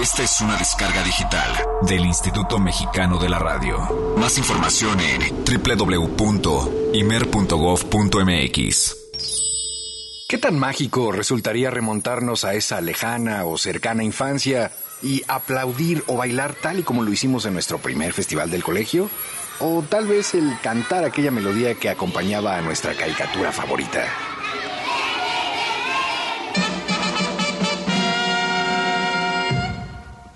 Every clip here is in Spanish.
Esta es una descarga digital del Instituto Mexicano de la Radio. Más información en www.imer.gov.mx. ¿Qué tan mágico resultaría remontarnos a esa lejana o cercana infancia y aplaudir o bailar tal y como lo hicimos en nuestro primer festival del colegio? O tal vez el cantar aquella melodía que acompañaba a nuestra caricatura favorita.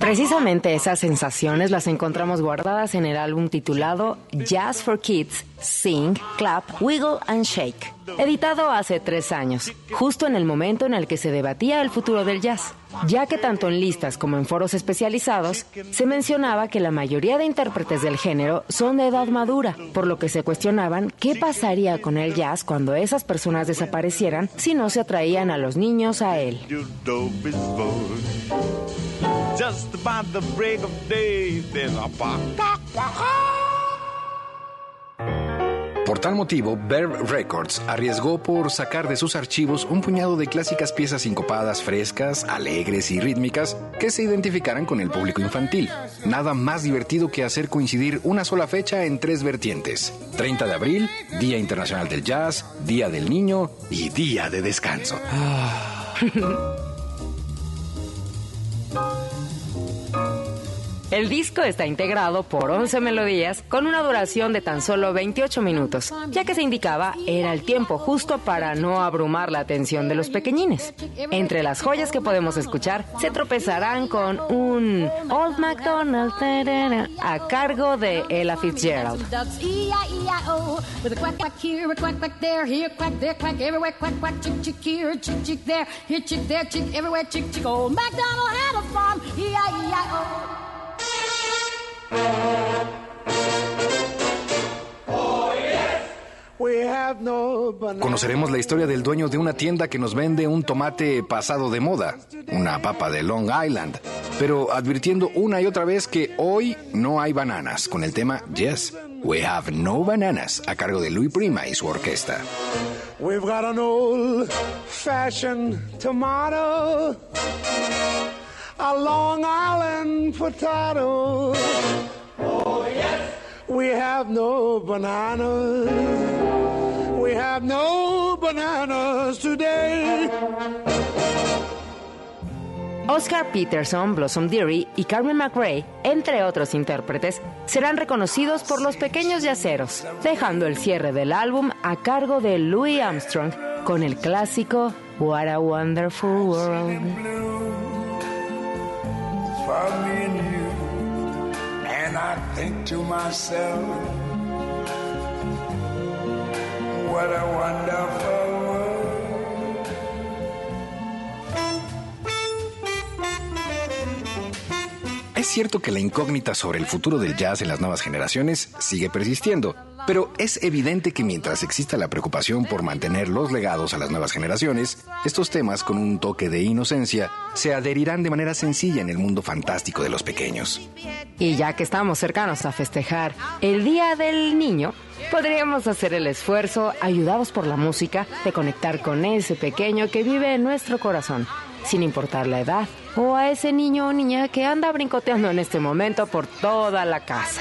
Precisamente esas sensaciones las encontramos guardadas en el álbum titulado Jazz for Kids, Sing, Clap, Wiggle and Shake, editado hace tres años, justo en el momento en el que se debatía el futuro del jazz, ya que tanto en listas como en foros especializados se mencionaba que la mayoría de intérpretes del género son de edad madura, por lo que se cuestionaban qué pasaría con el jazz cuando esas personas desaparecieran si no se atraían a los niños a él. just about the break of Por tal motivo, Verve Records arriesgó por sacar de sus archivos un puñado de clásicas piezas sincopadas frescas, alegres y rítmicas que se identificaran con el público infantil. Nada más divertido que hacer coincidir una sola fecha en tres vertientes. 30 de abril, Día Internacional del Jazz, Día del Niño y Día de Descanso. El disco está integrado por 11 melodías con una duración de tan solo 28 minutos, ya que se indicaba era el tiempo justo para no abrumar la atención de los pequeñines. Entre las joyas que podemos escuchar, se tropezarán con un Old MacDonald a cargo de Ella Fitzgerald. Conoceremos la historia del dueño de una tienda que nos vende un tomate pasado de moda, una papa de Long Island, pero advirtiendo una y otra vez que hoy no hay bananas, con el tema Yes, we have no bananas, a cargo de Louis Prima y su orquesta. We've got an old fashioned tomato, a Long Island potato. Oh, yes. We have no bananas. We have no bananas today. Oscar Peterson, Blossom Deary y Carmen McRae, entre otros intérpretes, serán reconocidos por los pequeños yaceros, dejando el cierre del álbum a cargo de Louis Armstrong con el clásico What a Wonderful World. And I think to myself, what a wonderful. Es cierto que la incógnita sobre el futuro del jazz en las nuevas generaciones sigue persistiendo pero es evidente que mientras exista la preocupación por mantener los legados a las nuevas generaciones, estos temas con un toque de inocencia se adherirán de manera sencilla en el mundo fantástico de los pequeños. Y ya que estamos cercanos a festejar el Día del Niño, podríamos hacer el esfuerzo, ayudados por la música, de conectar con ese pequeño que vive en nuestro corazón, sin importar la edad, o a ese niño o niña que anda brincoteando en este momento por toda la casa.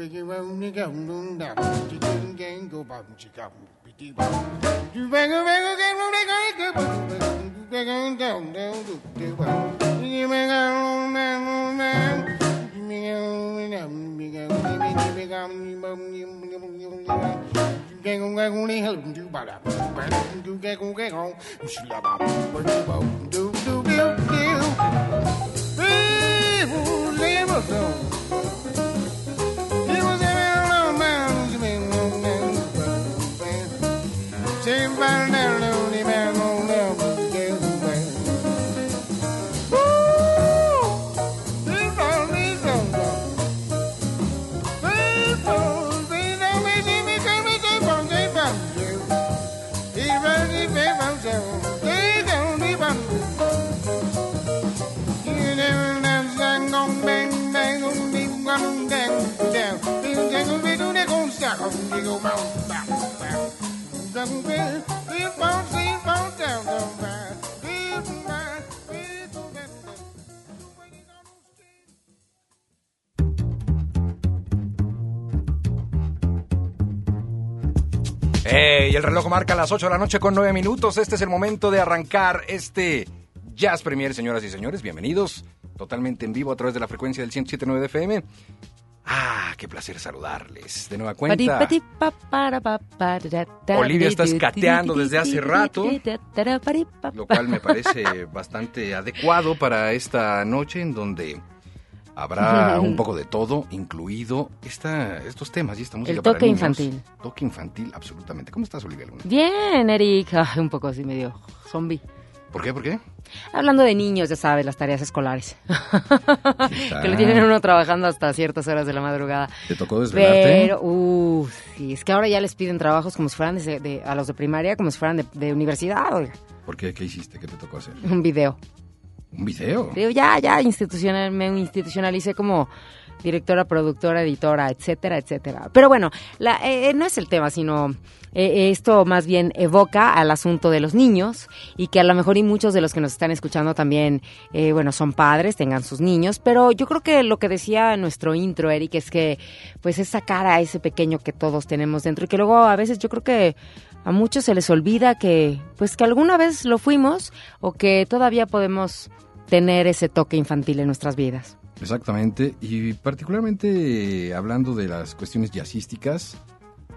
Do bitty round the gum on chicken gang on bum chicum, bitty bum. You bang a bang a gang round the gang go bum, you bang on down down to the bum. You bang on man on man, you bang on them, you bang on them, you bang on them, you bang on them, you bang on them. Gang on gang on the hell, do bada, do gang on gang on, she love up, do do do do. Marca las 8 de la noche con 9 minutos. Este es el momento de arrancar este Jazz Premier, señoras y señores. Bienvenidos totalmente en vivo a través de la frecuencia del 107.9 de FM. Ah, qué placer saludarles. De nueva cuenta. Olivia está escateando desde hace rato, lo cual me parece bastante adecuado para esta noche en donde habrá un poco de todo, incluido esta, estos temas y esta música. El toque infantil. Toque infantil, absolutamente. ¿Cómo estás, Olivia Luna? Bien, Eric. un poco así medio zombie. ¿Por qué? ¿Por qué? Hablando de niños, ya sabes, las tareas escolares. que lo tienen uno trabajando hasta ciertas horas de la madrugada. ¿Te tocó desvelarte? Pero, uh, sí, es que ahora ya les piden trabajos como si fueran de, a los de primaria, como si fueran de, universidad. Oiga. ¿Por qué? ¿Qué hiciste? ¿Qué te tocó hacer? Un video. ¿Un video? ya, ya institucional, me institucionalicé como directora, productora, editora, etcétera, etcétera. Pero bueno, la, eh, no es el tema, sino eh, esto más bien evoca al asunto de los niños y que a lo mejor y muchos de los que nos están escuchando también, eh, bueno, son padres, tengan sus niños, pero yo creo que lo que decía nuestro intro, Eric, es que pues es sacar a ese pequeño que todos tenemos dentro y que luego a veces yo creo que a muchos se les olvida que pues que alguna vez lo fuimos o que todavía podemos tener ese toque infantil en nuestras vidas. Exactamente, y particularmente hablando de las cuestiones jazzísticas,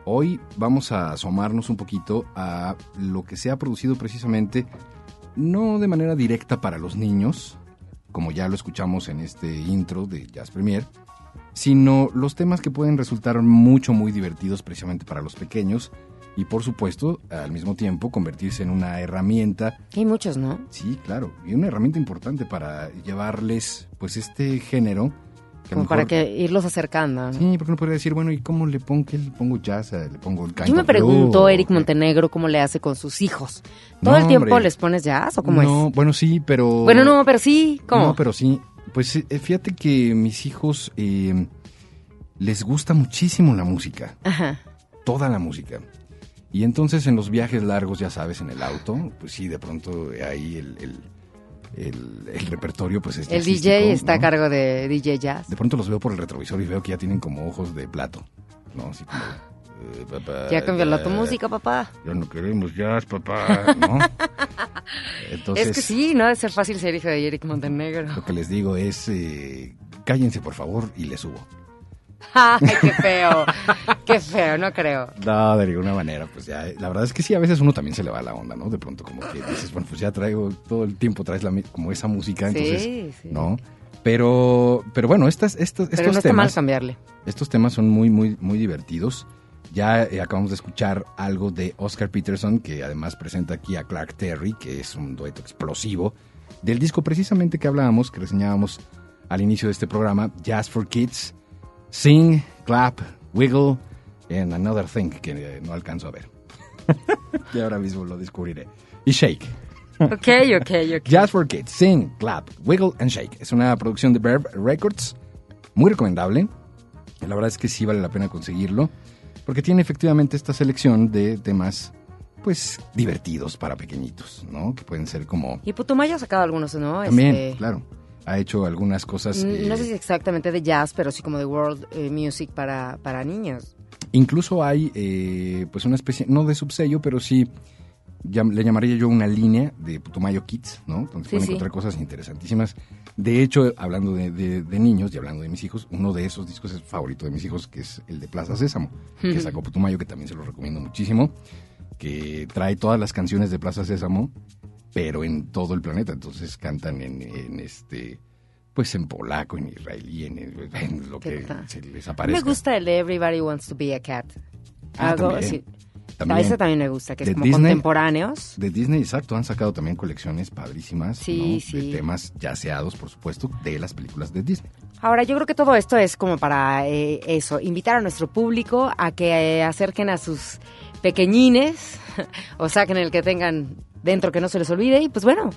hoy vamos a asomarnos un poquito a lo que se ha producido precisamente, no de manera directa para los niños, como ya lo escuchamos en este intro de Jazz Premier, sino los temas que pueden resultar mucho, muy divertidos precisamente para los pequeños y por supuesto, al mismo tiempo, convertirse en una herramienta. Hay muchos, ¿no? Sí, claro, y una herramienta importante para llevarles pues este género. Como para que irlos acercando. ¿no? Sí, porque uno podría decir, bueno, ¿y cómo le pongo, qué le pongo jazz? Le pongo el Yo me pregunto, Eric Montenegro, cómo le hace con sus hijos. ¿Todo el tiempo les pones jazz o cómo es? No, bueno, sí, pero... Bueno, no, pero sí, ¿cómo? No, pero sí. Pues eh, fíjate que mis hijos eh, les gusta muchísimo la música. Ajá. Toda la música. Y entonces en los viajes largos, ya sabes, en el auto, pues sí, de pronto ahí el, el, repertorio pues es El DJ está a cargo de DJ Jazz. De pronto los veo por el retrovisor y veo que ya tienen como ojos de plato, ¿no? Así como... Eh, papá, ya cambió la tu música, papá. Ya no queremos jazz, papá, ¿no? Entonces, es que sí, no debe ser fácil ser hijo de Eric Montenegro. Lo que les digo es, eh, cállense por favor y le subo. Ay, qué feo, qué feo, no creo. No, de ninguna manera, pues ya, la verdad es que sí, a veces uno también se le va la onda, ¿no? De pronto como que dices, bueno, pues ya traigo, todo el tiempo traes la, como esa música, entonces, ¿no? Pero, pero bueno, estas, estos, Pero estos no está mal temas, cambiarle. estos temas son muy, muy, muy divertidos. Ya eh, acabamos de escuchar algo de Oscar Peterson, que además presenta aquí a Clark Terry, que es un dueto explosivo, del disco precisamente que hablábamos, que reseñábamos al inicio de este programa, Jazz for Kids, Sing, Clap, Wiggle, and Another Thing, que no alcanzo a ver. y ahora mismo lo descubriré. Y Shake. Ok, ok, ok. Jazz for Kids, Sing, Clap, Wiggle and Shake. Es una producción de Verb Records, muy recomendable. La verdad es que sí vale la pena conseguirlo, porque tiene efectivamente esta selección de temas, pues, divertidos para pequeñitos, ¿no? Que pueden ser como... Y Putumayo ha sacado algunos, ¿no? También, Este, claro. Ha hecho algunas cosas... n- No eh, sé si exactamente de jazz, pero sí como de world eh, music para, para niños. Incluso hay, eh, pues, una especie, no de subsello, pero sí llam- le llamaría yo una línea de Putumayo Kids, ¿no? Donde Sí, pueden sí. encontrar cosas interesantísimas. De hecho, hablando de, de- de niños y hablando de mis hijos, uno de esos discos es favorito de mis hijos, que es el de Plaza Sésamo, que sacó Putumayo, que también se lo recomiendo muchísimo, que trae todas las canciones de Plaza Sésamo, pero en todo el planeta. Entonces cantan en, en este, pues en polaco, en israelí, en, en lo ¿Qué que se les Me aparezca. gusta el de Everybody Wants to be a Cat. Ah, Algo también. así. También. A ese también me gusta, que es De como Disney. contemporáneos. De Disney, exacto, han sacado también colecciones padrísimas, Sí, ¿no? sí. De temas yaceados, por supuesto, de las películas de Disney. Ahora, yo creo que todo esto es como para eh, eso, invitar a nuestro público a que eh, acerquen a sus pequeñines o saquen el que tengan dentro que no se les olvide y pues bueno,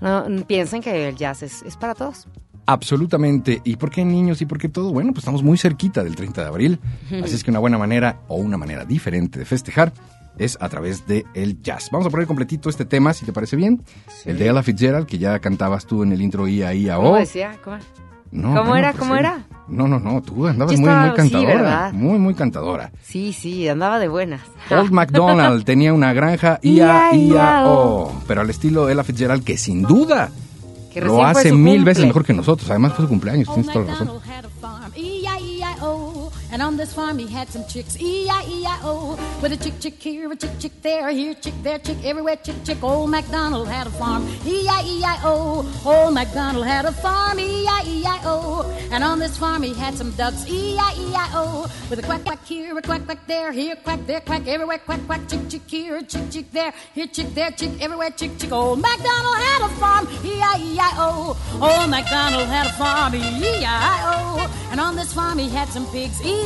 no, piensen que el jazz es, es para todos. Absolutamente. ¿Y por qué niños y por qué todo? Bueno, pues estamos muy cerquita del 30 de abril, así es que una buena manera o una manera diferente de festejar es a través de el jazz. Vamos a poner completito este tema, si te parece bien. El de Ella Fitzgerald, que ya cantabas tú en el intro IA, IA, ¿Cómo O. decía? ¿Cómo? No, ¿Cómo bueno, era? pues ¿Cómo sí. era? No, no, no, tú andabas muy, muy sí, cantadora. ¿verdad? muy, muy cantadora. Sí, sí, andaba de buenas. Old MacDonald tenía una granja IA, IA, O, pero al estilo Ella Fitzgerald, que sin duda Que lo hace mil cumple. veces mejor que nosotros. Además fue su cumpleaños, tienes toda la razón. And on this farm he had some chicks, E-I-E-I-O. With a chick, chick here, a chick, chick there, here, chick there, chick everywhere, chick, chick. Old MacDonald had a farm, E-I-E-I-O. Old MacDonald had a farm, E-I-E-I-O. And on this farm he had some ducks, E-I-E-I-O. With a quack, quack here, a quack, quack there, here, quack there, quack everywhere, quack, quack, chick, chick here, chick, chick there, here, chick there, chick everywhere, chick, chick. Old MacDonald had a farm, E-I-E-I-O. Old MacDonald had a farm, E-I-E-I-O. And on this farm he had some pigs, E-I-E-I-O.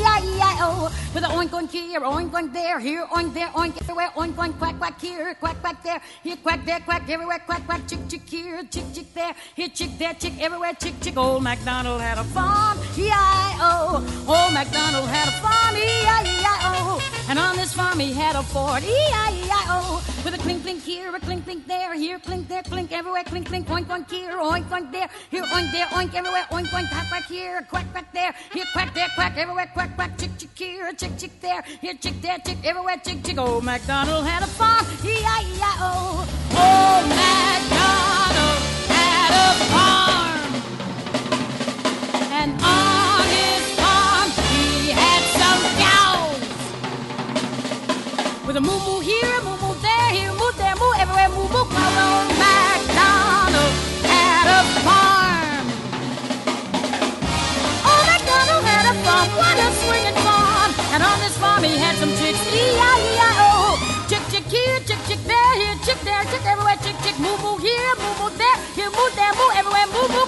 With a oink, oink here, oink, oink there, here, oink there, oink everywhere, oink, oink, quack, quack here, quack, quack there, here, quack there, quack everywhere, quack, quack, chick, chick here, chick, chick there, here, chick there, chick everywhere, chick, chick. Old MacDonald had a farm, E-I-O. Old MacDonald had a farm, E-I-E-I-O. And on this farm he had a Ford, E-I-E-I-O. With a clink, clink here, a clink, clink there, here, clink there, clink everywhere, clink, clink, oink, oink here, oink, oink there, here, oink there, oink everywhere, oink, oink, quack, quack here, quack, quack there, here, quack there, quack everywhere, quack, quack, chick, chick here, chick, chick there, here, chick there, chick everywhere, chick, chick. Old MacDonald had a farm, E-I-E-I-O. Old oh, MacDonald had a farm. And on his farm he had some cows. With a moo moo here, a moo he had some chicks, E-I-E-I-O. Chick, chick here, chick, chick there, here, chick there, chick everywhere, chick, chick, moo moo here, moo moo there, here, moo there, moo everywhere, moo moo,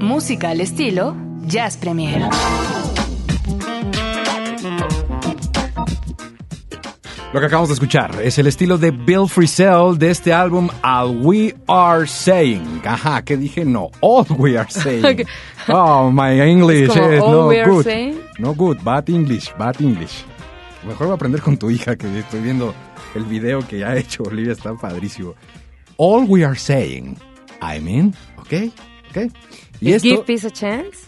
Música al estilo Jazz Premier. Lo que acabamos de escuchar es el estilo de Bill Frisell de este álbum All We Are Saying. Ajá, ¿qué dije? No, All We Are Saying. Oh, my English como, is "All no good. saying". No good, bad English, bad English. Mejor voy a aprender con tu hija que estoy viendo el video que ha hecho Olivia, está padrísimo. All We Are Saying. I mean, ¿ok? ¿Ok? Y ¿Es esto, Give Peace a Chance?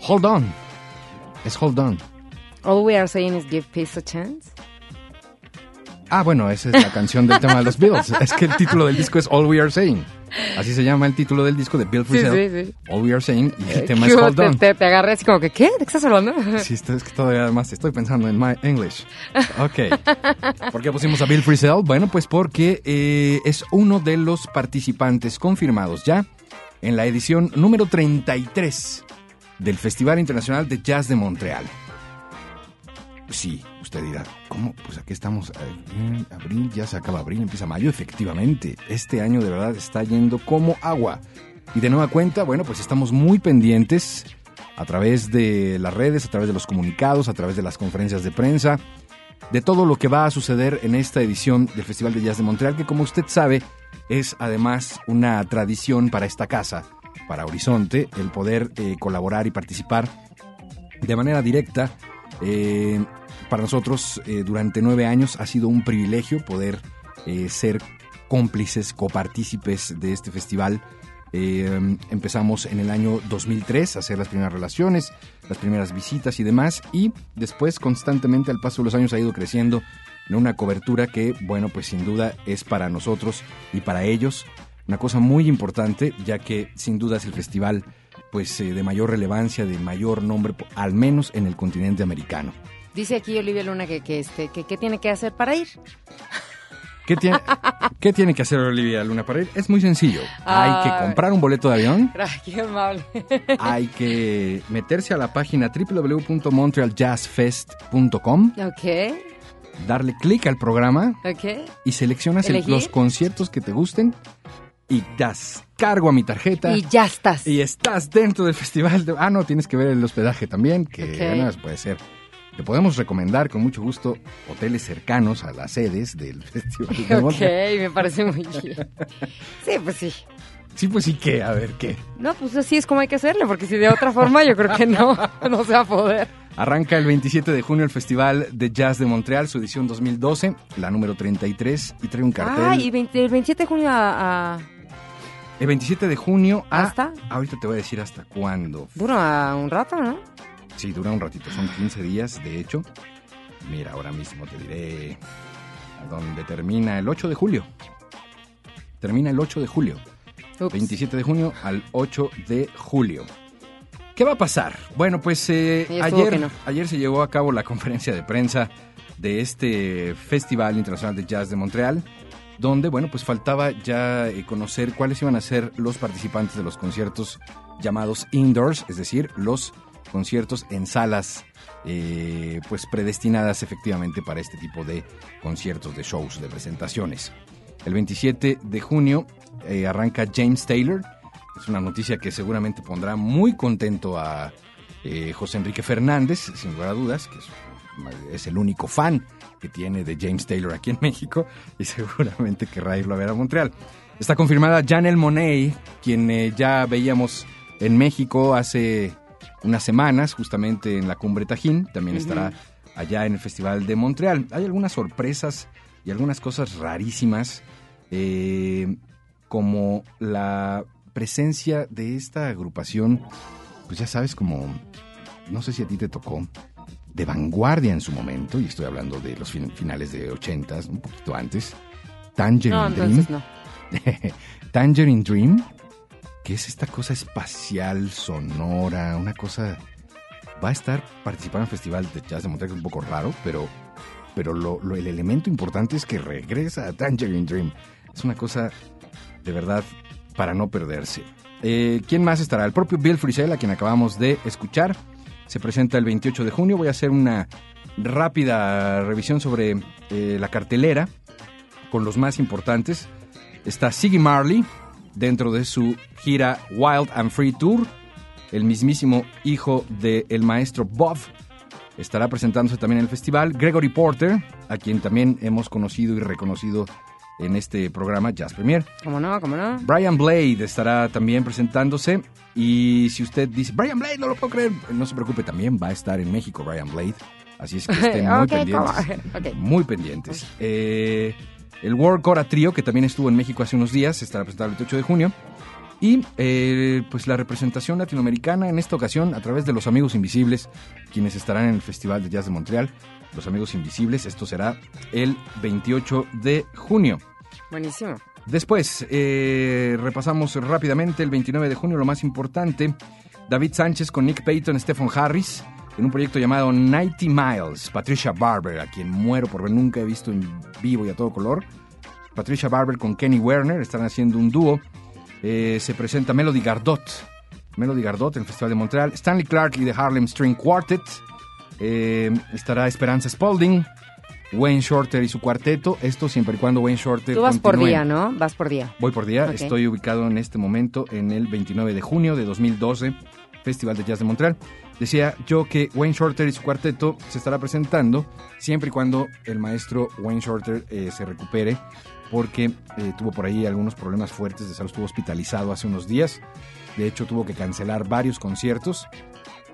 hold on. Es hold on. All we are saying is give peace a chance. Ah, bueno, esa es la canción del tema de los Beatles. Es que el título del disco es All We Are Saying. Así se llama el título del disco de Bill Frisell. sí, sí. All We Are Saying. Y el tema es. Hold te, On. te, te agarré así como que, ¿qué? ¿De qué estás hablando? Sí, esto es que todavía además estoy pensando en my English. Ok. ¿Por qué pusimos a Bill Frisell? Bueno, pues porque eh, es uno de los participantes confirmados ya en la edición número 33 del Festival Internacional de Jazz de Montreal. Sí, usted dirá, ¿cómo? Pues aquí estamos, eh, abril, ya se acaba abril, empieza mayo, efectivamente. Este año de verdad está yendo como agua. Y de nueva cuenta, bueno, pues estamos muy pendientes a través de las redes, a través de los comunicados, a través de las conferencias de prensa, de todo lo que va a suceder en esta edición del Festival de Jazz de Montreal, que como usted sabe, es además una tradición para esta casa, para Horizonte, el poder eh, colaborar y participar de manera directa. Eh, para nosotros, eh, durante nueve años, ha sido un privilegio poder ser cómplices, copartícipes de este festival. Empezamos en el año 2003 a hacer las primeras relaciones, las primeras visitas y demás, y después constantemente al paso de los años ha ido creciendo en una cobertura que, bueno, pues sin duda es para nosotros y para ellos una cosa muy importante, ya que sin duda es el festival pues eh, de mayor relevancia, de mayor nombre, al menos en el continente americano. Dice aquí Olivia Luna que, que, este, que tiene que hacer para ir. ¿Qué tiene, ¿Qué tiene que hacer Olivia Luna para ir? Es muy sencillo. Hay que comprar un boleto de avión, Ay, qué amable. hay que meterse a la página www.montrealjazzfest.com, ok, darle clic al programa ok. y seleccionas el- los conciertos que te gusten y das cargo a mi tarjeta. Y ya estás. y estás dentro del festival. de- ah, no, tienes que ver el hospedaje también, que Ok. además puede ser. Te podemos recomendar con mucho gusto hoteles cercanos a las sedes del festival. de Ok, me parece muy bien. Sí, pues sí. Sí, pues sí, ¿qué? A ver, ¿qué? No, pues así es como hay que hacerle, porque si de otra forma yo creo que no, no se va a poder. Arranca el 27 de junio el Festival de Jazz de Montreal, su edición 2012, la número 33, y trae un cartel. Ah, y 20 el 27 de junio a, a- El 27 de junio a... ¿Hasta? Ahorita te voy a decir hasta cuándo. dura un rato, ¿no? Sí, dura un ratito, son 15 días, de hecho. Mira, ahora mismo te diré a dónde termina el 8 de julio. Termina el 8 de julio. Ups. 27 de junio al 8 de julio. ¿Qué va a pasar? Bueno, pues eh, ayer, no. ayer se llevó a cabo la conferencia de prensa de este Festival Internacional de Jazz de Montreal, donde, bueno, pues faltaba ya eh, conocer cuáles iban a ser los participantes de los conciertos llamados indoors, es decir, los conciertos en salas eh, pues predestinadas efectivamente para este tipo de conciertos, de shows, de presentaciones. El 27 de junio eh, arranca James Taylor. Es una noticia que seguramente pondrá muy contento a eh, José Enrique Fernández, sin lugar a dudas, que es, es el único fan que tiene de James Taylor aquí en México y seguramente querrá irlo a ver a Montreal. Está confirmada Janelle Monet, quien eh, ya veíamos en México hace unas semanas, justamente en la Cumbre Tajín. También estará allá en el Festival de Montreal. Hay algunas sorpresas y algunas cosas rarísimas, eh, como la presencia de esta agrupación, pues ya sabes, como, no sé si a ti te tocó, de vanguardia en su momento, y estoy hablando de los fin- finales de 80s, un poquito antes, Tangerine No, Dream. no. Tangerine Dream, que es esta cosa espacial, sonora, una cosa... Va a estar participando en el Festival de Jazz de es un poco raro, pero, pero lo- lo- el elemento importante es que regresa a Tangerine Dream. Es una cosa de verdad para no perderse. Eh, ¿Quién más estará? El propio Bill Frisell, a quien acabamos de escuchar. Se presenta el 28 de junio. Voy a hacer una rápida revisión sobre eh, la cartelera con los más importantes. Está Siggy Marley dentro de su gira Wild and Free Tour el mismísimo hijo del maestro Bob, estará presentándose también en el festival. Gregory Porter, a quien también hemos conocido y reconocido en este programa Jazz Premier. ¿Cómo no? ¿Cómo no? Brian Blade estará también presentándose. Y si usted dice, Brian Blade, no lo puedo creer, no se preocupe, también va a estar en México Brian Blade. Así es que estén muy Ok, pendientes. ¿cómo? Ok. Muy pendientes. Eh, el World Cora Trio, que también estuvo en México hace unos días, estará presentado el 28 de junio. Y eh, pues la representación latinoamericana en esta ocasión a través de los Amigos Invisibles, quienes estarán en el Festival de Jazz de Montreal. Los Amigos Invisibles, esto será el 28 de junio. Buenísimo. Después, eh, repasamos rápidamente el 29 de junio, lo más importante. David Sánchez con Nick Payton, Stephen Harris, en un proyecto llamado 90 Miles. Patricia Barber, a quien muero por ver, nunca he visto en vivo y a todo color. Patricia Barber con Kenny Werner, están haciendo un dúo. Eh, se presenta Melody Gardot. Melody Gardot en el Festival de Montreal. Stanley Clark y The Harlem String Quartet. Eh, estará Esperanza Spalding. Wayne Shorter y su cuarteto. Esto siempre y cuando Wayne Shorter. Tú vas por continúe. día, ¿no? Vas por día. Voy por día. Ok. Estoy ubicado en este momento en el 29 de junio de 2012, Festival de Jazz de Montreal. Decía yo que Wayne Shorter y su cuarteto se estará presentando siempre y cuando el maestro Wayne Shorter eh, se recupere, porque eh, tuvo por ahí algunos problemas fuertes de salud. Estuvo hospitalizado hace unos días. De hecho, tuvo que cancelar varios conciertos.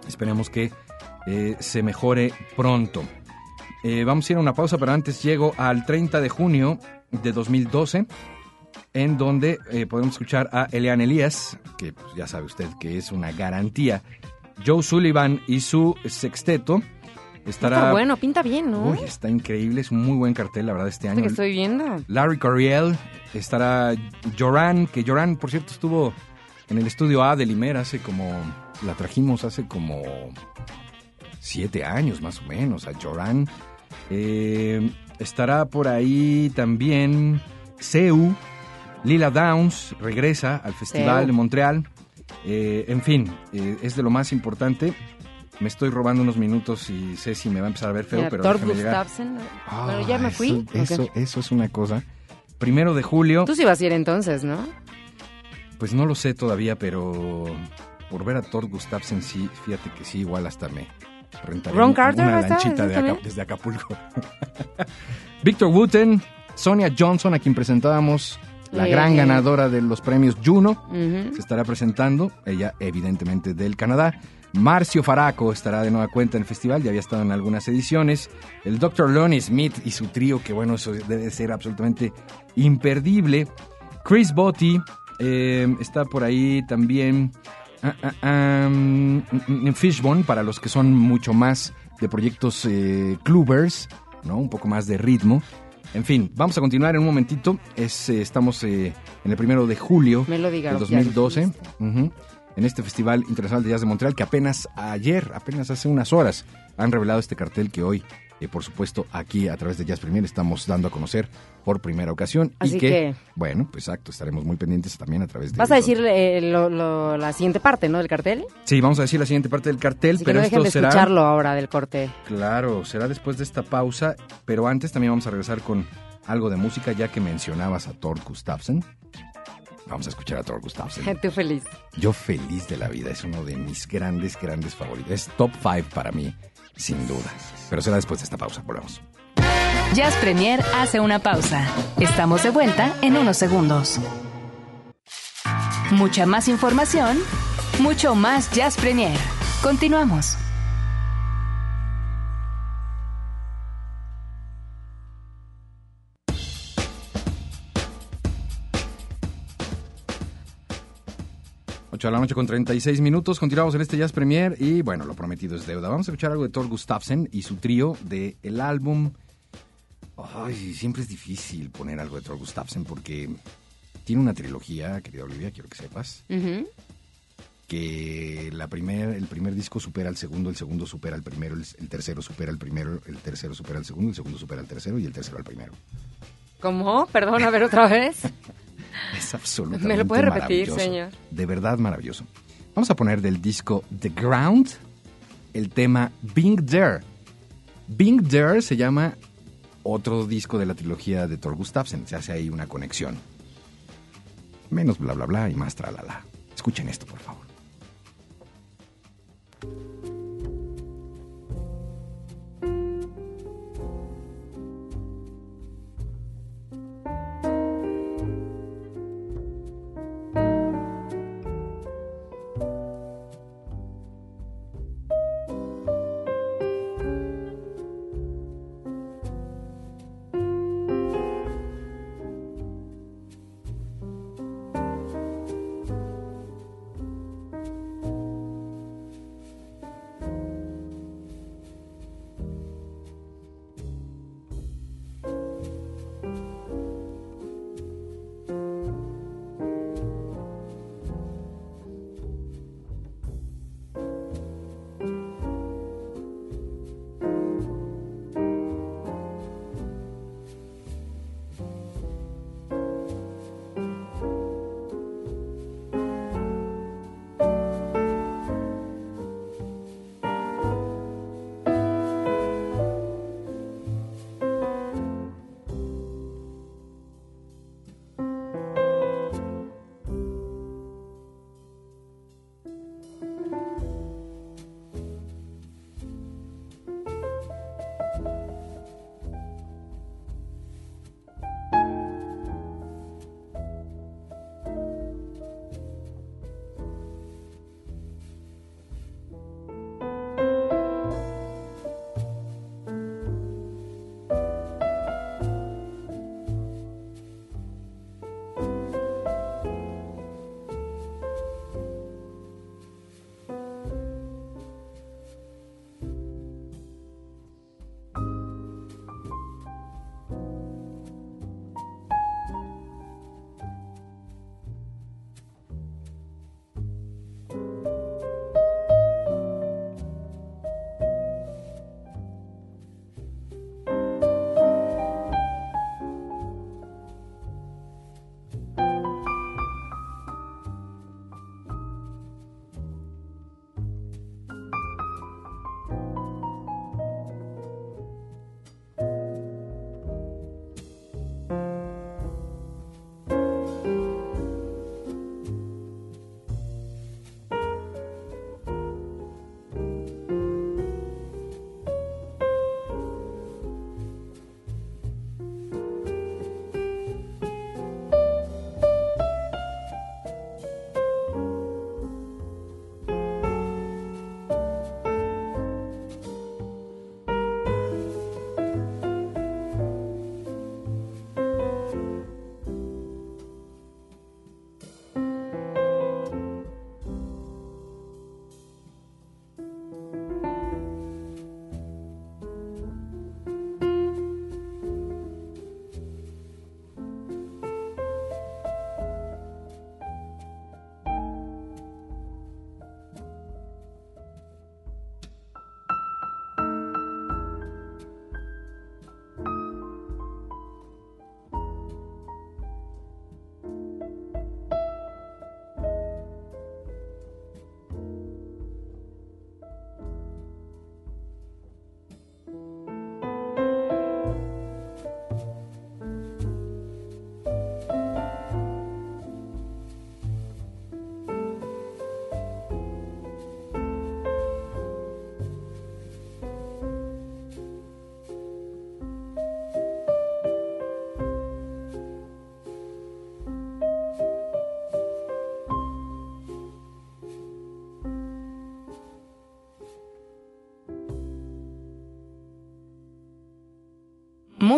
Esperemos que eh, se mejore pronto. Eh, vamos a ir a una pausa, pero antes llego al 30 de junio de 2012, en donde eh, podemos escuchar a Elian Elías, que pues, ya sabe usted que es una garantía. Joe Sullivan y su sexteto estará... Está bueno, pinta bien, ¿no? Uy, está increíble, es un muy buen cartel, la verdad, este año. que estoy viendo. Larry Coriel, estará Joran, que Joran, por cierto, estuvo en el estudio A de Limer hace como, la trajimos hace como siete años más o menos, a Joran. Eh, estará por ahí también Seu, Lila Downs, regresa al Festival Seu. de Montreal. Eh, en fin, eh, es de lo más importante. Me estoy robando unos minutos y sé si me va a empezar a ver feo, pero Thor. Gustafsson. Ah, bueno, ya me fui. Eso, eso, Ok. eso es una cosa. Primero de julio, Tú sí vas a ir entonces, ¿no? pues no lo sé todavía, pero por ver a Thor Gustafsson, sí, fíjate que sí, igual hasta me rentaré Ron Carter una lanchita de ¿también? Aca- desde Acapulco. Víctor Wooten, Sonia Johnson, a quien presentábamos, la Eh. gran ganadora de los premios Juno, se estará presentando, ella evidentemente del Canadá. Marcio Faraco estará de nueva cuenta en el festival, ya había estado en algunas ediciones. El Dr. Lonnie Smith y su trío, que bueno, eso debe ser absolutamente imperdible. Chris Botti eh, está por ahí también. Ah, ah, mm, mm, Fishbone, para los que son mucho más de proyectos eh, clubbers, ¿no? Un poco más de ritmo. En fin, vamos a continuar en un momentito. Es, eh, estamos eh, en el primero de julio Melody del Gardot, ya 2012, dijiste. ujú, en este Festival Internacional de Jazz de Montreal, que apenas ayer, apenas hace unas horas, han revelado este cartel que hoy, eh, por supuesto, aquí a través de Jazz Premier estamos dando a conocer por primera ocasión. Así y que, que- bueno, pues exacto, estaremos muy pendientes también a través de... Vas a decir eh, lo- lo- la siguiente parte, ¿no? Del cartel. Sí, vamos a decir la siguiente parte del cartel, Así que pero no dejen esto de será... escucharlo ahora del corte. Claro, será después de esta pausa, pero antes también vamos a regresar con algo de música, ya que mencionabas a Thor Gustafsson. Vamos a escuchar a Thor Gustafsson. Tú feliz. Yo feliz de la vida, es uno de mis grandes, grandes favoritos. Es top 5 para mí, sin duda. Pero será después de esta pausa, volvemos. Jazz Premier hace una pausa. Estamos de vuelta en unos segundos. Mucha más información, mucho más Jazz Premier. Continuamos. De la noche con 36 minutos, continuamos en este Jazz Premier y bueno, lo prometido es deuda. Vamos a escuchar algo de Thor Gustafsson y su trío del el álbum. Ay, siempre es difícil poner algo de Thor Gustafsson porque tiene una trilogía, querida Olivia, quiero que sepas. Que la primer, el primer disco supera al segundo, el segundo supera al primero, el, el tercero supera al primero, el tercero supera al segundo, el segundo supera al tercero y el tercero al primero. ¿Cómo? Perdón, a ver otra vez. Es absolutamente ¿Me lo puede repetir, señor? De verdad maravilloso. Vamos a poner del disco The Ground el tema Being There. Being There se llama otro disco de la trilogía de Thor Gustafsson. Se hace ahí una conexión. Menos bla bla bla y más tralala. Escuchen esto, por favor.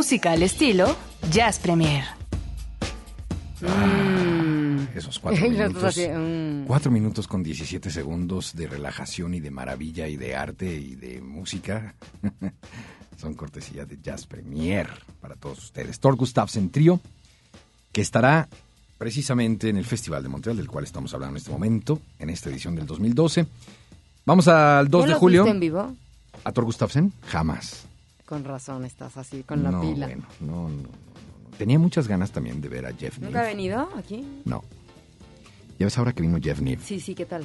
Música al estilo Jazz Premier. Ah, esos cuatro minutos. así, mm. Cuatro minutos con 17 segundos de relajación y de maravilla y de arte y de música. Son cortesía de Jazz Premier para todos ustedes. Thor Gustafsson Trío, que estará precisamente en el Festival de Montreal, del cual estamos hablando en este momento, en esta edición del 2012. Vamos al 2 ¿Ya de julio. viste en vivo? ¿A Thor Gustafsson? Jamás. Con razón, estás así, con la no, pila. bueno, no, no, no, no. Tenía muchas ganas también de ver a Jeff ¿Nunca ha Neff. venido aquí? No. Ya ves ahora que vino Jeff Neff, Sí, sí, ¿qué tal?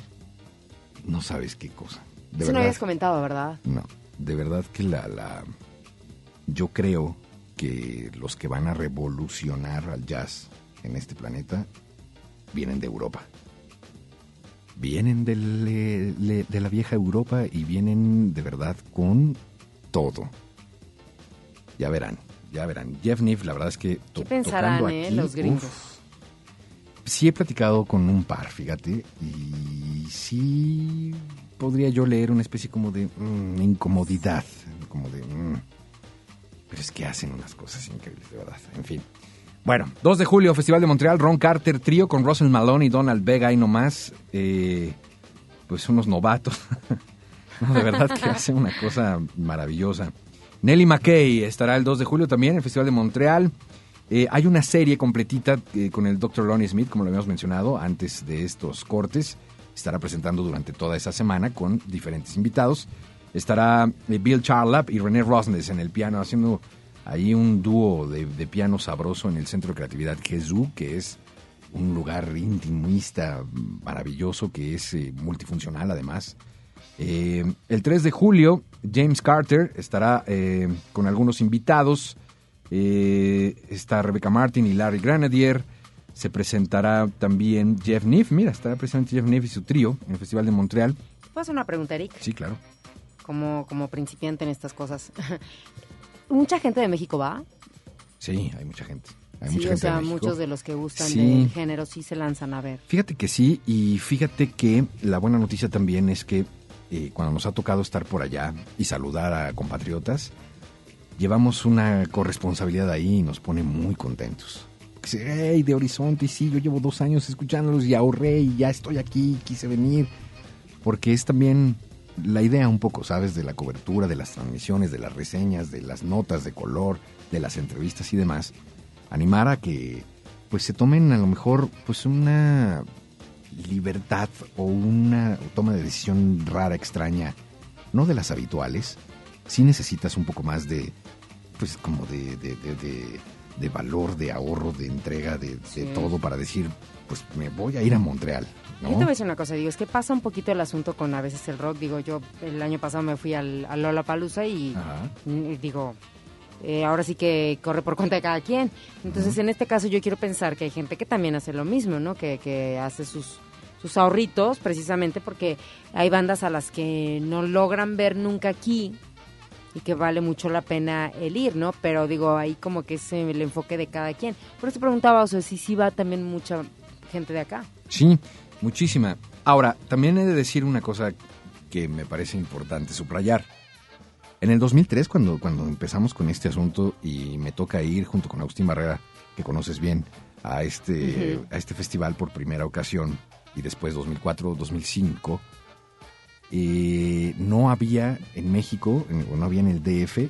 no sabes qué cosa. De Eso no verdad. habías comentado, ¿verdad? No, de verdad que la, la... Yo creo que los que van a revolucionar al jazz en este planeta vienen de Europa. Vienen del, eh, le- de la vieja Europa y vienen de verdad con todo. Ya verán, ya verán. Jeff Niff, la verdad es que... to- ¿Qué pensarán, tocando eh, aquí, los gringos? uf, sí he platicado con un par, fíjate, y sí podría yo leer una especie como de mm, incomodidad, como de... mm, pero es que hacen unas cosas increíbles, de verdad. En fin. Bueno, 2 de julio, Festival de Montreal, Ron Carter Trío con Russell Malone y Donald Vega y nomás. Eh, pues unos novatos. No, de verdad que hacen una cosa maravillosa. Nelly McKay estará el 2 de julio también en el Festival de Montreal. Eh, hay una serie completita eh, con el Dr. Lonnie Smith, como lo habíamos mencionado antes de estos cortes. Estará presentando durante toda esa semana con diferentes invitados. Estará eh, Bill Charlap y René Rosnes en el piano haciendo ahí un dúo de, de piano sabroso en el Centro de Creatividad Jesús, que es un lugar intimista maravilloso, que es multifuncional además. Eh, el 3 de julio, James Carter estará eh, con algunos invitados. Eh, está Rebecca Martin y Larry Granadier. Se presentará también Jeff Niff. Mira, estará presente Jeff Niff y su trío en el Festival de Montreal. ¿Puedo hacer una pregunta, Eric? Sí, claro. Como, como principiante en estas cosas. ¿Mucha gente de México va? Sí, hay mucha gente. Hay sí, mucha o gente sea, de muchos de los que gustan Sí. del género sí se lanzan a ver. Fíjate que sí, y fíjate que la buena noticia también es que cuando nos ha tocado estar por allá y saludar a compatriotas, llevamos una corresponsabilidad ahí y nos pone muy contentos. Hey, de Horizonte, sí, yo llevo dos años escuchándolos y ahorré y ya estoy aquí, quise venir. Porque es también la idea un poco, ¿sabes? De la cobertura, de las transmisiones, de las reseñas, de las notas de color, de las entrevistas y demás. Animar a que pues se tomen a lo mejor pues una libertad o una toma de decisión rara, extraña, no de las habituales. Sí necesitas un poco más de, pues como de, de, de- de- de valor, de ahorro, de entrega, de, Sí. todo para decir, pues me voy a ir a Montreal. ¿no? Yo te voy a decir una cosa, digo, es que pasa un poquito el asunto con a veces el rock. Digo, yo el año pasado me fui al, a Lollapalooza y Ajá. mm, digo, eh, ahora sí que corre por cuenta de cada quien. Entonces, en este caso yo quiero pensar que hay gente que también hace lo mismo, ¿no? Que, que hace sus, sus ahorritos precisamente porque hay bandas a las que no logran ver nunca aquí y que vale mucho la pena el ir, ¿no? Pero digo, ahí como que es el enfoque de cada quien. Por eso preguntaba, o sea, si sí va también mucha gente de acá. Sí, muchísima. Ahora, también he de decir una cosa que me parece importante subrayar. En el 2003, cuando, cuando empezamos con este asunto y me toca ir junto con Agustín Barrera, que conoces bien, a este, a este festival por primera ocasión, y después 2004, 2005, eh, no había en México, o no había en el DF,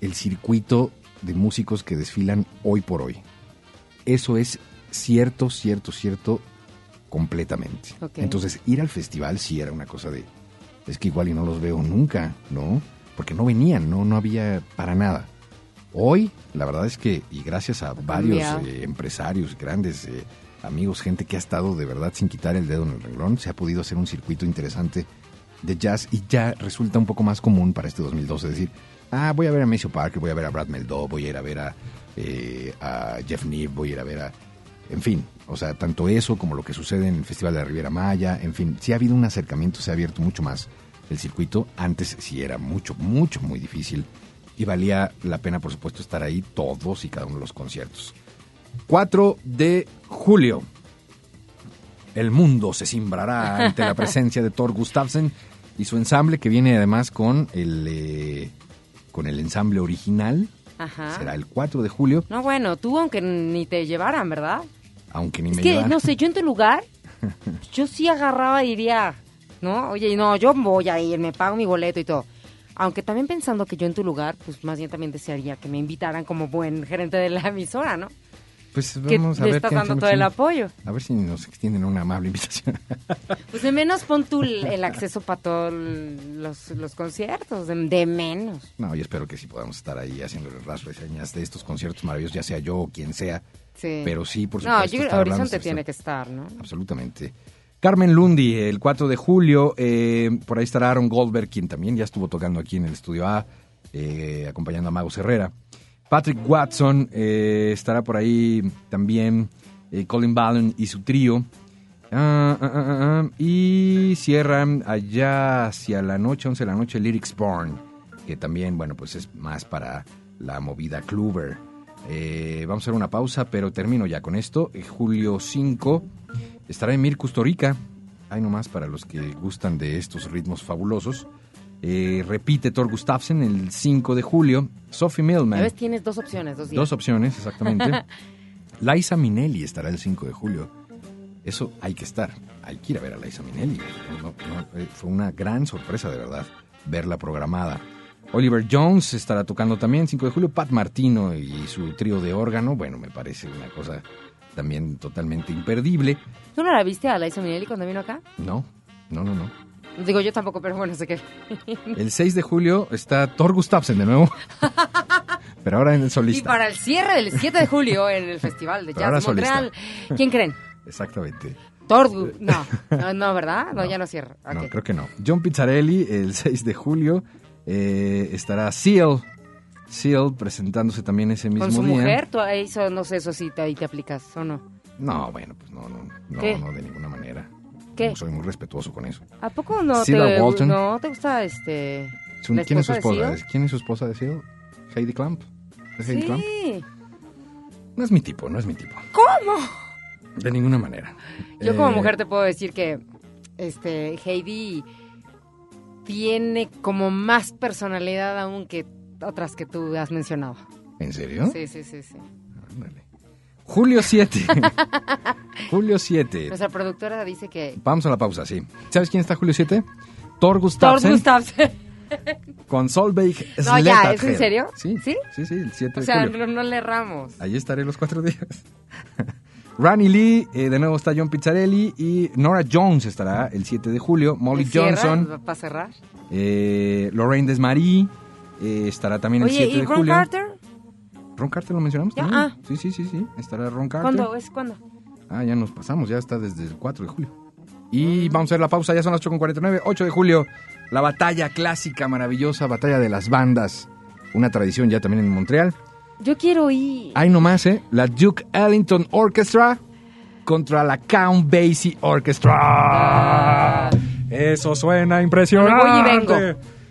el circuito de músicos que desfilan hoy por hoy. Eso es cierto, cierto, cierto, completamente. Ok. Entonces, ir al festival sí era una cosa de, es que igual y no los veo nunca, ¿no? Porque no venían, no, no había para nada. Hoy, la verdad es que, y gracias a varios eh, empresarios, grandes eh, amigos, gente que ha estado de verdad sin quitar el dedo en el renglón, se ha podido hacer un circuito interesante de jazz y ya resulta un poco más común para este 2012 decir, ah, voy a ver a Maceo Parker, voy a ver a Brad Meldó, voy a ir a ver a, eh, a Jeff Neve, voy a ir a ver a... En fin, o sea, tanto eso como lo que sucede en el Festival de la Riviera Maya, en fin, sí ha habido un acercamiento, se ha abierto mucho más el circuito. Antes sí era mucho, mucho, muy difícil y valía la pena, por supuesto, estar ahí todos y cada uno de los conciertos. 4 de julio. El mundo se cimbrará ante la presencia de Thor Gustafsson y su ensamble, que viene además con el, eh, con el ensamble original Ajá. Será el 4 de julio, No, bueno, tú aunque ni te llevaran, ¿verdad? aunque ni Es me que, llevan. no sé, yo en tu lugar, yo sí agarraba y diría, ¿no? Oye, no, yo voy a ir, me pago mi boleto y todo. Aunque también pensando que yo en tu lugar, pues más bien también desearía que me invitaran como buen gerente de la emisora, ¿no? Pues Que vamos a ver estás dando todo el apoyo. A ver si nos extienden una amable invitación. Pues de menos pon tú el, acceso para todos los, los conciertos, de, de menos. no, yo espero que sí podamos estar ahí haciendo las reseñas de estos conciertos maravillosos, ya sea yo o quien sea. Sí. Pero sí, por No, supuesto. yo estar hablando Horizonte tiene que estar, ¿no? Absolutamente. Carmen Lundi, el 4 de julio, eh, por ahí estará Aaron Goldberg, quien también ya estuvo tocando aquí en el estudio A, eh, acompañando a Mago Herrera. Patrick Watson eh, estará por ahí también, eh, Colin Ballon y su trío. Ah, ah, ah, y cierran allá hacia la noche, 11 de la noche, Lyrics Born, que también, bueno, pues es más para la movida Kluber. Eh, vamos a hacer una pausa, pero termino ya con esto. Eh, julio 5 estará Emir Custorica. Hay nomás para los que gustan de estos ritmos fabulosos. Eh, repite Thor Gustafsson el 5 de julio. Sophie Millman. ves, tienes dos opciones, dos días. Dos opciones, exactamente. Liza Minnelli estará el 5 de julio. Eso hay que estar. Hay que ir a ver a Liza. No, no, eh, fue una gran sorpresa, de verdad, verla programada. Oliver Jones estará tocando también 5 de julio. Pat Martino y su trío de órgano. Bueno, me parece una cosa también totalmente imperdible. ¿Tú no la viste a Liza Minnelli cuando vino acá? No, no, no, no. Digo yo tampoco, pero bueno, sé que... El 6 de julio está Thor Gustafsson de nuevo. Pero ahora en el Y solista. para el cierre del 7 de julio en el Festival de Pero Jazz Montreal, solista. ¿quién creen? Exactamente. Tordu. No, no, no, ¿verdad? No, ya no cierra. No, Ok. creo que no. John Pizzarelli, el 6 de julio, eh, estará Seal. Seal presentándose también ese mismo Con su día. mujer, tú eso, no sé, eso sí, ahí te aplicas, ¿o no? No, bueno, pues no, no, no, no, de ninguna manera. ¿Qué? Soy muy respetuoso con eso. ¿A poco no Cilla te, Walton. no te gusta este... ¿Quién es su esposa? ¿Quién es su esposa de Seal? Heidi Clamp. ¿Es Heidi Clamp? Sí. No es mi tipo, no es mi tipo. ¿Cómo? De ninguna manera. Yo como Eh, mujer te puedo decir que este Heidi tiene como más personalidad aún que otras que tú has mencionado. ¿En serio? Sí, sí, sí, sí. Ándale. Julio 7. Julio 7. Nuestra productora dice que Vamos a la pausa, sí. ¿Sabes quién está Julio 7? Thor Thor Gustafsson Gustafsson. con Solveig No, ya. ¿es en serio? Sí, ¿Sí? sí, sí, el 7 O de sea, julio. no, no le erramos. Ahí estaré los cuatro días. Rani Lee, eh, de nuevo está John Pizzarelli y Nora Jones estará el 7 de julio. Molly Johnson, Para cerrar. eh, Lorraine Desmarie eh, estará también el Oye, 7 ¿y de Ron julio. Carter? ¿Ron Carter lo mencionamos Ya, también? ah. Sí, sí, sí, sí. Estará Ron Carter. ¿Cuándo? ¿Es cuándo? Ah, ya nos pasamos, ya está desde el 4 de julio. Y vamos a ver la pausa, ya son las 8.49, 8 de julio, la batalla clásica, maravillosa, batalla de las bandas, una tradición ya también en Montreal. Yo quiero ir. Hay nomás, ¿eh? La Duke Ellington Orchestra contra la Count Basie Orchestra. Eso suena impresionante. Bueno, voy y vengo.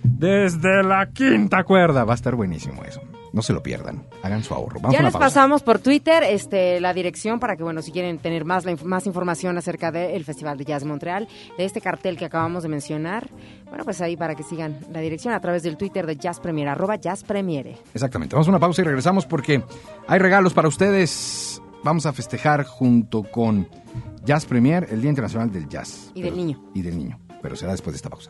Desde la quinta cuerda. Va a estar buenísimo eso. No se lo pierdan. Hagan su ahorro. Vamos ya les pausa. pasamos por Twitter este, la dirección para que, bueno, si quieren tener más, la más información acerca del Festival de Jazz Montreal, de este cartel que acabamos de mencionar, bueno, pues ahí para que sigan la dirección a través del Twitter de Jazz Premier, arroba Jazz Premiere. Exactamente. Vamos a una pausa y regresamos porque hay regalos para ustedes. Vamos a festejar junto con Jazz Premier el Día Internacional del Jazz. Y del niño. Y del niño. Pero será después de esta pausa.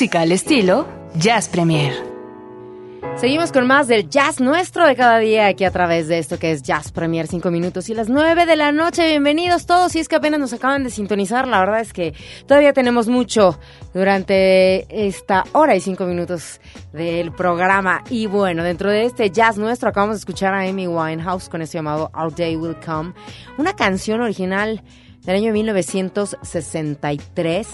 Música al estilo Jazz Premier. Seguimos con más del jazz nuestro de cada día aquí a través de esto que es Jazz Premier 5 minutos y las 9 de la noche. Bienvenidos todos. Si es que apenas nos acaban de sintonizar, la verdad es que todavía tenemos mucho durante esta hora y 5 minutos del programa. Y bueno, dentro de este jazz nuestro acabamos de escuchar a Amy Winehouse con este llamado Our Day Will Come, una canción original del año 1963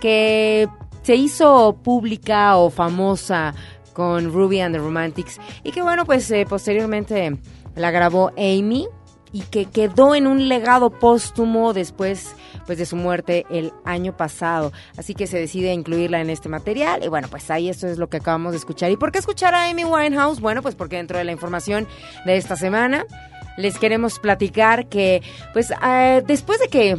que se hizo pública o famosa con Ruby and the Romantics y que bueno pues eh, posteriormente la grabó Amy y que quedó en un legado póstumo después pues de su muerte el año pasado. Así que se decide incluirla en este material y bueno pues ahí esto es lo que acabamos de escuchar. Y por qué escuchar a Amy Winehouse bueno pues porque dentro de la información de esta semana les queremos platicar que pues eh, después de que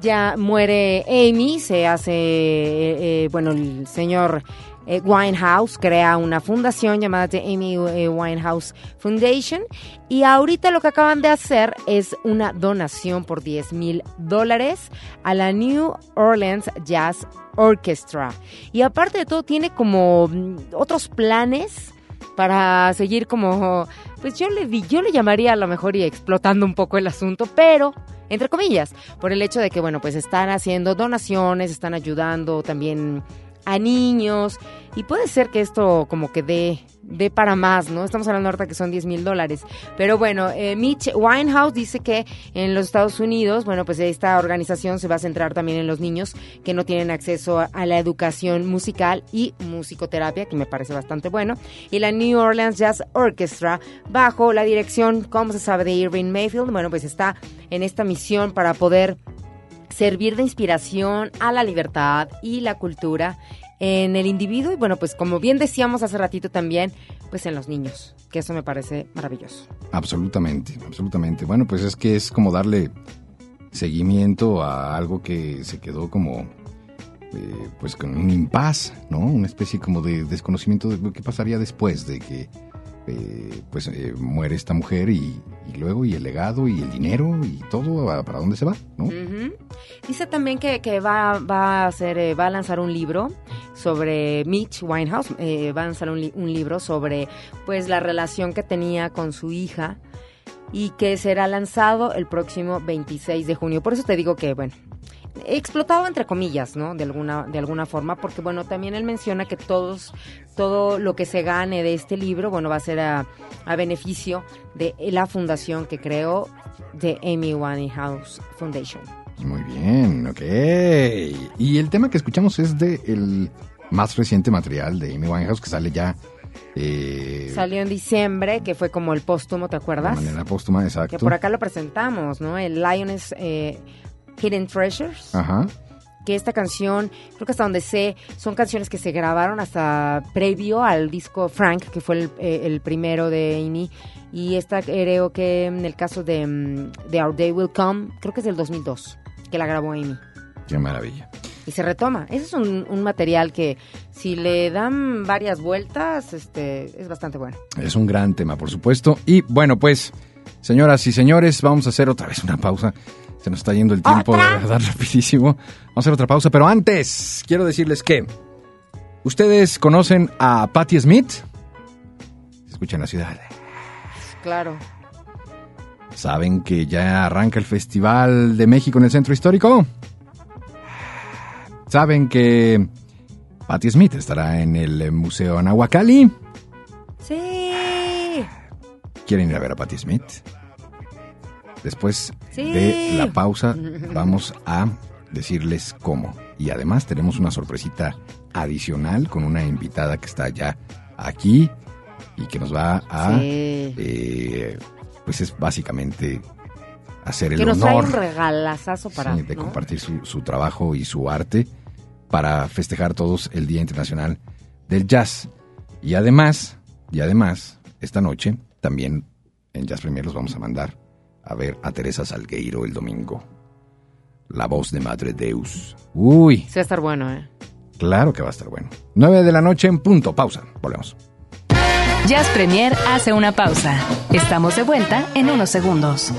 ya muere Amy, se hace, eh, eh, bueno, el señor eh, Winehouse crea una fundación llamada The Amy eh, Winehouse Foundation y ahorita lo que acaban de hacer es una donación por 10 mil dólares a la New Orleans Jazz Orchestra. Y aparte de todo tiene como mm, otros planes para seguir como pues yo le di- yo le llamaría a lo mejor y explotando un poco el asunto, pero entre comillas, por el hecho de que bueno, pues están haciendo donaciones, están ayudando también a niños y puede ser que esto como que dé, dé para más, ¿no? Estamos hablando ahorita que son 10 mil dólares. Pero bueno, eh, Mitch Winehouse dice que en los Estados Unidos, bueno, pues esta organización se va a centrar también en los niños que no tienen acceso a, a la educación musical y musicoterapia, que me parece bastante bueno. Y la New Orleans Jazz Orchestra, bajo la dirección, como se sabe, de Irving Mayfield, bueno, pues está en esta misión para poder servir de inspiración a la libertad y la cultura en el individuo y bueno, pues como bien decíamos hace ratito también, pues en los niños, que eso me parece maravilloso. Absolutamente, absolutamente. Bueno, pues es que es como darle seguimiento a algo que se quedó como, eh, pues con un impas, ¿no? Una especie como de desconocimiento de que pasaría después de que, eh, pues, eh, muere esta mujer y, luego y el legado y el dinero y todo, ¿a- ¿para dónde se va? ¿no? Ujú. Dice también que, que va, va a hacer, eh, va a lanzar un libro sobre Mitch Winehouse, eh, va a lanzar un, li- un libro sobre pues la relación que tenía con su hija y que será lanzado el próximo 26 de junio. Por eso te digo que, bueno, explotado entre comillas, ¿no? De alguna, de alguna forma, porque bueno, también él menciona que todos, todo lo que se gane de este libro, bueno, va a ser a, a beneficio de la fundación que creó de Amy Winehouse Foundation. Muy bien, ok. Y el tema que escuchamos es de el más reciente material de Amy Winehouse que sale ya eh, Salió en diciembre, que fue como el póstumo, ¿te de acuerdas? manera póstuma, exacto. Que por acá lo presentamos, ¿no? El Lioness eh, Hidden Treasures. Ajá. que esta canción, creo que hasta donde sé, son canciones que se grabaron hasta previo al disco Frank, que fue el, eh, el primero de Amy. Y esta creo que en el caso de, mm, de Our Day Will Come, creo que es del 2002, que la grabó Amy. Qué maravilla. Y se retoma. Ese es un, un material que si le dan varias vueltas, este, es bastante bueno. Es un gran tema, por supuesto. Y bueno, pues, señoras y señores, vamos a hacer otra vez una pausa. Se nos está yendo el tiempo de verdad rapidísimo. Vamos a hacer otra pausa, pero antes quiero decirles que ustedes conocen a Patti Smith. Escuchen la ciudad. Claro. ¿Saben que ya arranca el Festival de México en el Centro Histórico? ¿Saben que Patti Smith estará en el Museo Anahuacalli? Sí. ¿Quieren ir a ver a Patti Smith? Después Sí. de la pausa vamos a decirles cómo. Y además tenemos una sorpresita adicional con una invitada que está ya aquí y que nos va a... Sí. eh, pues es básicamente hacer el Que nos honor un regalazazo para. sí, de ¿no? compartir su, su trabajo y su arte para festejar todos el Día Internacional del Jazz. Y además, y además, esta noche también en Jazz Premier los vamos a mandar a ver a Teresa Salgueiro el domingo. La voz de Madre Deus. Uy, Sí va a estar bueno, ¿eh? claro que va a estar bueno. 9 de la noche en punto. Pausa. Volvemos. Jazz Premier hace una pausa. Estamos de vuelta en unos segundos.